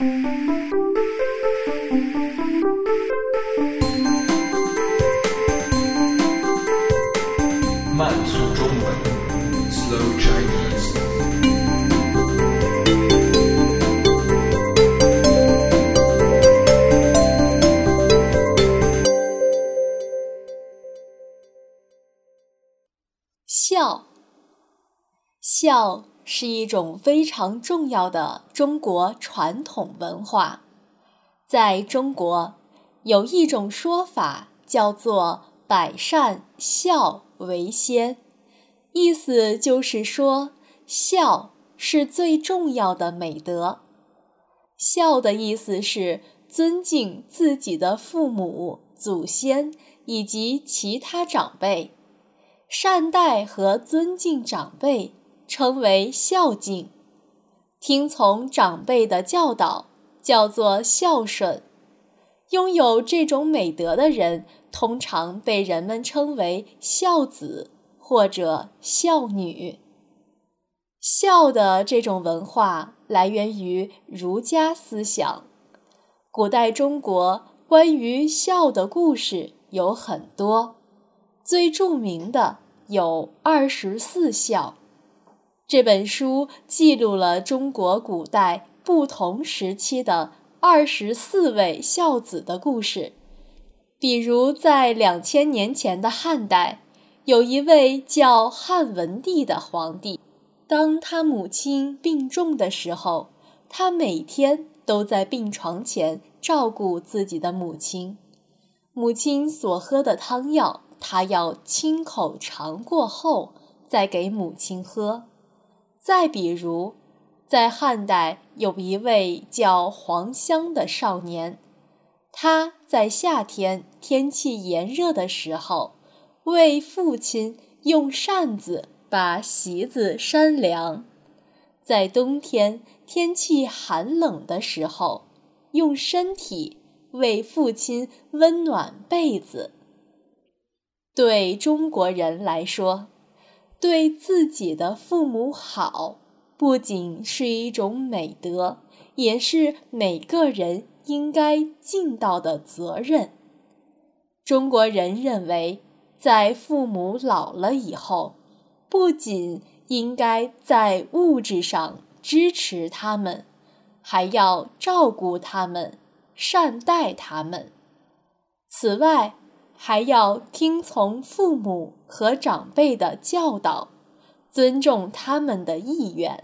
慢速中文，Slow Chinese。笑，笑是一种非常重要的中国传统文化。在中国，有一种说法叫做“百善孝为先”，意思就是说，孝是最重要的美德。孝的意思是尊敬自己的父母、祖先以及其他长辈。善待和尊敬长辈称为孝敬，听从长辈的教导叫做孝顺。拥有这种美德的人，通常被人们称为孝子或者孝女。孝的这种文化来源于儒家思想。古代中国关于孝的故事有很多。最著名的有《二十四孝》这本书，记录了中国古代不同时期的二十四位孝子的故事。比如，在两千年前的汉代，有一位叫汉文帝的皇帝，当他母亲病重的时候，他每天都在病床前照顾自己的母亲，母亲所喝的汤药。他要亲口尝过后再给母亲喝。再比如，在汉代有一位叫黄香的少年，他在夏天天气炎热的时候，为父亲用扇子把席子扇凉；在冬天天气寒冷的时候，用身体为父亲温暖被子。对中国人来说，对自己的父母好，不仅是一种美德，也是每个人应该尽到的责任。中国人认为，在父母老了以后，不仅应该在物质上支持他们，还要照顾他们，善待他们。此外，还要听从父母和长辈的教导，尊重他们的意愿。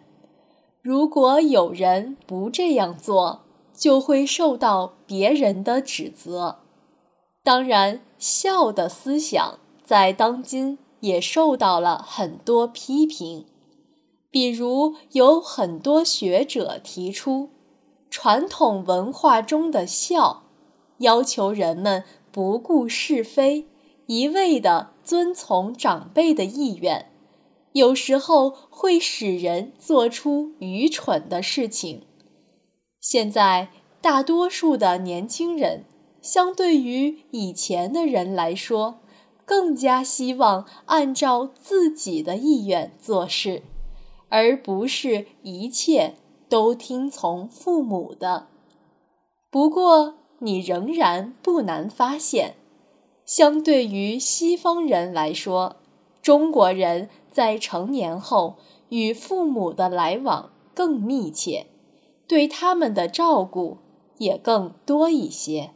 如果有人不这样做，就会受到别人的指责。当然，孝的思想在当今也受到了很多批评。比如，有很多学者提出，传统文化中的孝，要求人们。不顾是非，一味的遵从长辈的意愿，有时候会使人做出愚蠢的事情。现在，大多数的年轻人，相对于以前的人来说，更加希望按照自己的意愿做事，而不是一切都听从父母的。不过，你仍然不难发现，相对于西方人来说，中国人在成年后与父母的来往更密切，对他们的照顾也更多一些。